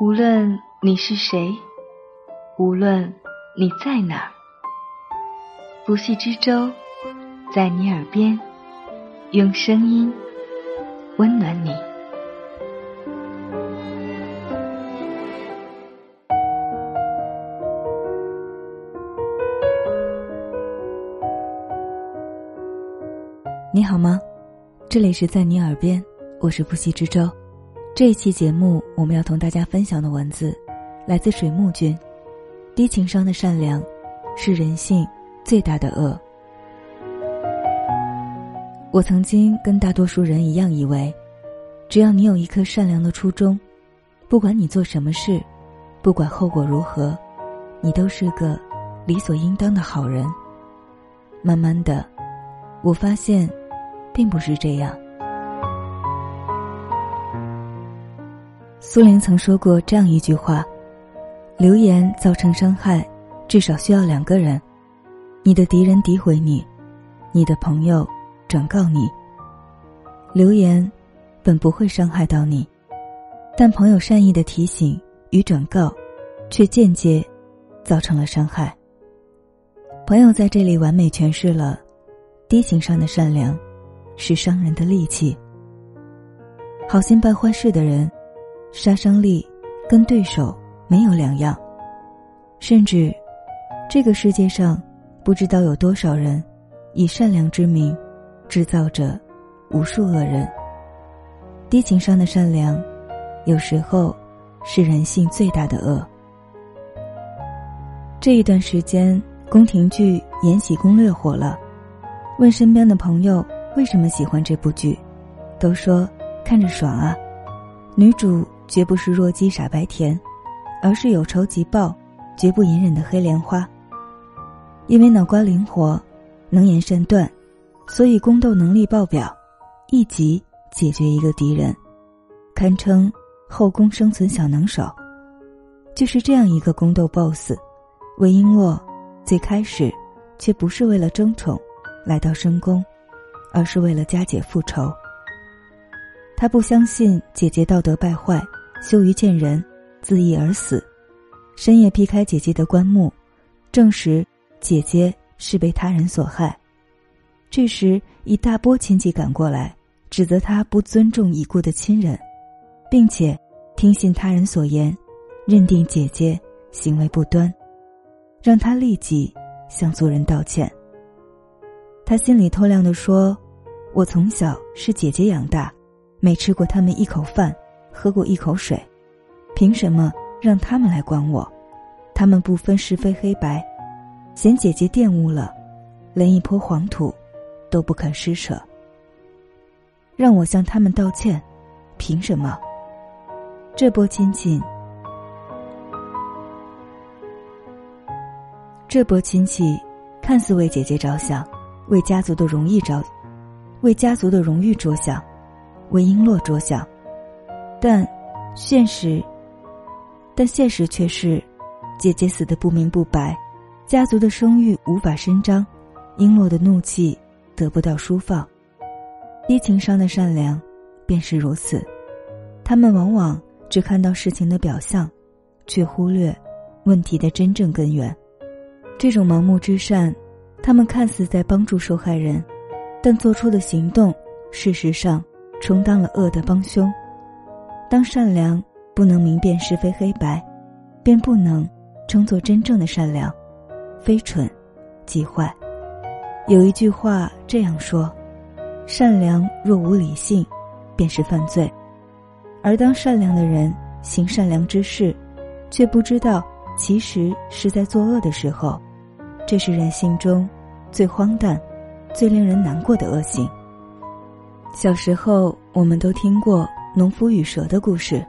无论你是谁，无论你在哪儿，不系之舟在你耳边，用声音温暖你。你好吗？这里是在你耳边，我是不息之舟。这一期节目，我们要同大家分享的文字，来自水木君。低情商的善良，是人性最大的恶。我曾经跟大多数人一样，以为，只要你有一颗善良的初衷，不管你做什么事，不管后果如何，你都是个理所应当的好人。慢慢的，我发现。并不是这样。苏林曾说过这样一句话：“流言造成伤害，至少需要两个人，你的敌人诋毁你，你的朋友转告你。流言本不会伤害到你，但朋友善意的提醒与转告，却间接造成了伤害。朋友在这里完美诠释了低情商的善良。”是伤人的利器。好心办坏事的人，杀伤力跟对手没有两样。甚至，这个世界上不知道有多少人，以善良之名，制造着无数恶人。低情商的善良，有时候是人性最大的恶。这一段时间，宫廷剧《延禧攻略》火了，问身边的朋友。为什么喜欢这部剧？都说看着爽啊！女主绝不是弱鸡傻白甜，而是有仇即报、绝不隐忍的黑莲花。因为脑瓜灵活、能言善断，所以宫斗能力爆表，一集解决一个敌人，堪称后宫生存小能手。就是这样一个宫斗 BOSS，魏璎珞最开始却不是为了争宠来到深宫。而是为了佳姐复仇。他不相信姐姐道德败坏，羞于见人，自缢而死。深夜劈开姐姐的棺木，证实姐姐是被他人所害。这时，一大波亲戚赶过来，指责他不尊重已故的亲人，并且听信他人所言，认定姐姐行为不端，让他立即向族人道歉。他心里透亮的说：“我从小是姐姐养大，没吃过他们一口饭，喝过一口水，凭什么让他们来管我？他们不分是非黑白，嫌姐姐玷污了，连一坡黄土都不肯施舍。让我向他们道歉，凭什么？这波亲戚，这波亲戚，看似为姐姐着想。”为家族的荣誉着，为家族的荣誉着想，为璎珞着想，但现实，但现实却是，姐姐死的不明不白，家族的声誉无法伸张，璎珞的怒气得不到抒放，低情商的善良便是如此，他们往往只看到事情的表象，却忽略问题的真正根源，这种盲目之善。他们看似在帮助受害人，但做出的行动，事实上充当了恶的帮凶。当善良不能明辨是非黑白，便不能称作真正的善良，非蠢即坏。有一句话这样说：“善良若无理性，便是犯罪。”而当善良的人行善良之事，却不知道其实是在作恶的时候。这是人性中最荒诞、最令人难过的恶行。小时候，我们都听过农夫与蛇的故事。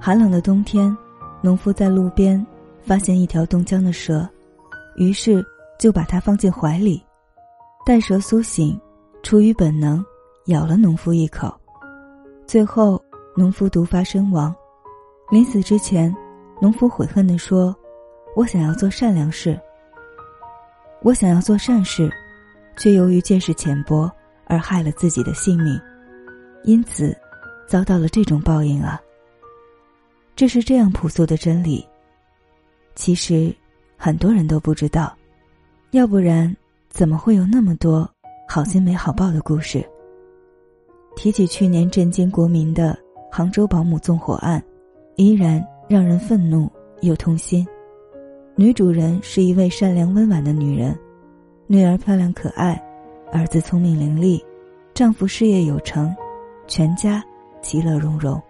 寒冷的冬天，农夫在路边发现一条冻僵的蛇，于是就把它放进怀里。待蛇苏醒，出于本能，咬了农夫一口。最后，农夫毒发身亡。临死之前，农夫悔恨地说：“我想要做善良事。”我想要做善事，却由于见识浅薄而害了自己的性命，因此遭到了这种报应啊！这是这样朴素的真理。其实，很多人都不知道，要不然怎么会有那么多好心没好报的故事？提起去年震惊国民的杭州保姆纵火案，依然让人愤怒又痛心。女主人是一位善良温婉的女人，女儿漂亮可爱，儿子聪明伶俐，丈夫事业有成，全家其乐融融。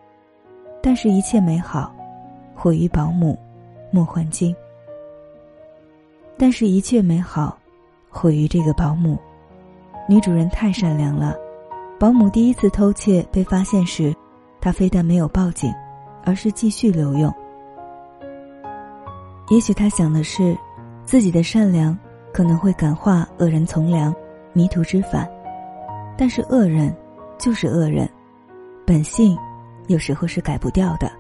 但是，一切美好，毁于保姆莫焕晶。但是，一切美好，毁于这个保姆。女主人太善良了。保姆第一次偷窃被发现时，她非但没有报警，而是继续留用。也许她想的是，自己的善良可能会感化恶人从良、迷途知返。但是恶人就是恶人，本性有时候是改不掉的，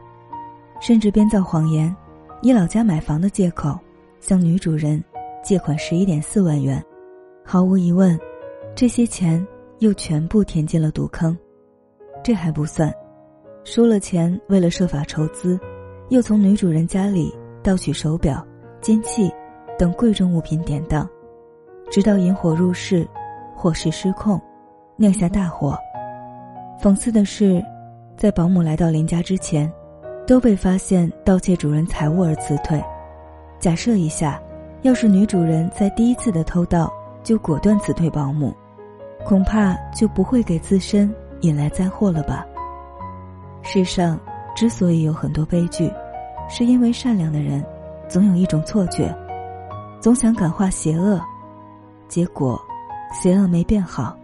甚至编造谎言，以老家买房的借口向女主人借款十一点四万元。毫无疑问，这些钱。又全部填进了赌坑，这还不算，输了钱，为了设法筹资，又从女主人家里盗取手表、金器等贵重物品典当，直到引火入室，火势失控，酿下大火。讽刺的是，在保姆来到林家之前，都被发现盗窃主人财物而辞退。假设一下，要是女主人在第一次的偷盗就果断辞退保姆。恐怕就不会给自身引来灾祸了吧。世上之所以有很多悲剧，是因为善良的人总有一种错觉，总想感化邪恶，结果邪恶没变好，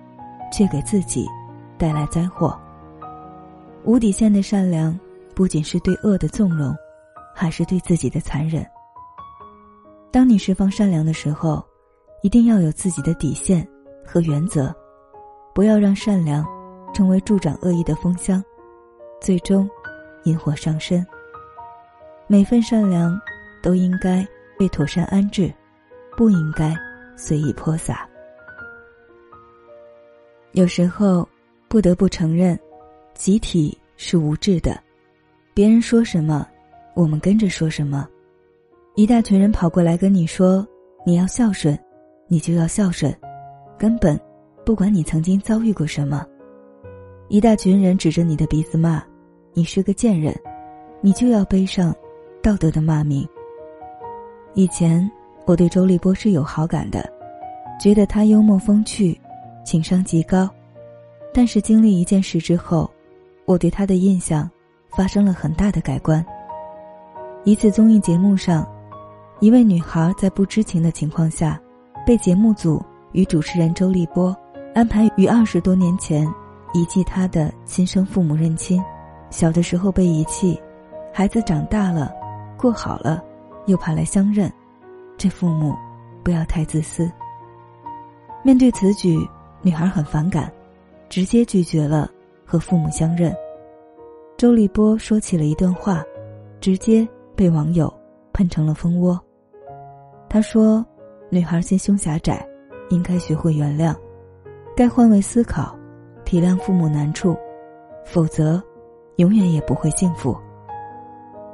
却给自己带来灾祸。无底线的善良，不仅是对恶的纵容，还是对自己的残忍。当你释放善良的时候，一定要有自己的底线和原则。不要让善良成为助长恶意的风箱，最终引火上身。每份善良都应该被妥善安置，不应该随意泼洒。有时候不得不承认，集体是无智的，别人说什么，我们跟着说什么。一大群人跑过来跟你说你要孝顺，你就要孝顺，根本。不管你曾经遭遇过什么，一大群人指着你的鼻子骂，你是个贱人，你就要背上道德的骂名。以前我对周立波是有好感的，觉得他幽默风趣，情商极高。但是经历一件事之后，我对他的印象发生了很大的改观。一次综艺节目上，一位女孩在不知情的情况下，被节目组与主持人周立波。安排于二十多年前遗弃他的亲生父母认亲，小的时候被遗弃，孩子长大了，过好了，又跑来相认，这父母不要太自私。面对此举，女孩很反感，直接拒绝了和父母相认。周立波说起了一段话，直接被网友喷成了蜂窝。他说：“女孩心胸狭窄，应该学会原谅。”该换位思考，体谅父母难处，否则，永远也不会幸福。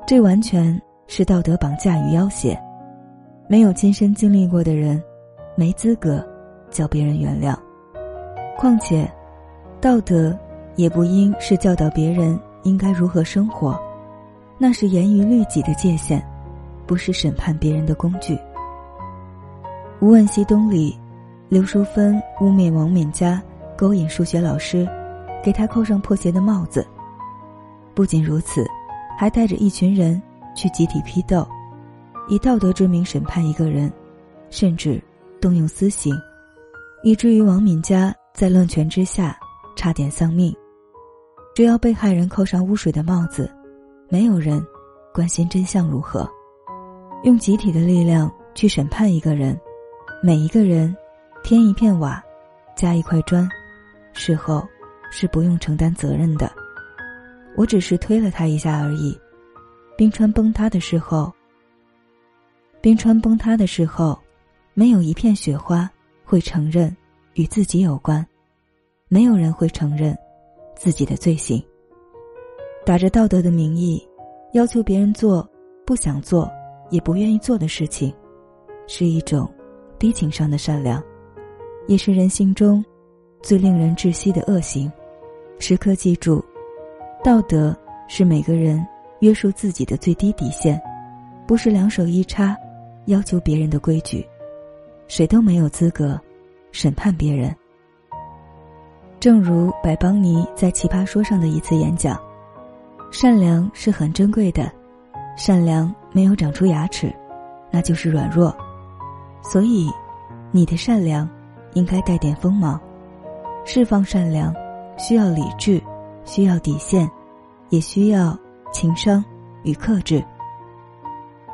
这完全是道德绑架与要挟。没有亲身经历过的人，没资格叫别人原谅。况且，道德也不应是教导别人应该如何生活，那是严于律己的界限，不是审判别人的工具。《无问西东》里。刘淑芬污蔑王敏佳勾引数学老师，给他扣上破鞋的帽子。不仅如此，还带着一群人去集体批斗，以道德之名审判一个人，甚至动用私刑，以至于王敏佳在乱拳之下差点丧命。只要被害人扣上污水的帽子，没有人关心真相如何。用集体的力量去审判一个人，每一个人。添一片瓦，加一块砖，事后是不用承担责任的。我只是推了他一下而已。冰川崩塌的时候，冰川崩塌的时候，没有一片雪花会承认与自己有关，没有人会承认自己的罪行。打着道德的名义，要求别人做不想做也不愿意做的事情，是一种低情商的善良，也是人性中最令人窒息的恶行。时刻记住，道德是每个人约束自己的最低底线，不是两手一插要求别人的规矩。谁都没有资格审判别人。正如白邦尼在《奇葩说》上的一次演讲：“善良是很珍贵的，善良没有长出牙齿，那就是软弱。所以，你的善良应该带点锋芒。释放善良，需要理智，需要底线，也需要情商与克制。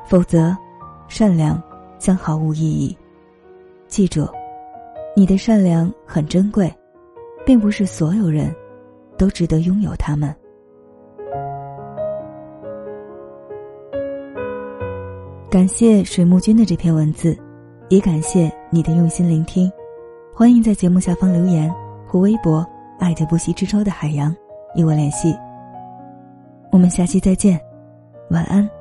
否则，善良将毫无意义。记住，你的善良很珍贵。”并不是所有人都值得拥有他们。感谢水木君的这篇文字，也感谢你的用心聆听。欢迎在节目下方留言或微博“爱着不息之舟的海洋”与我联系。我们下期再见，晚安。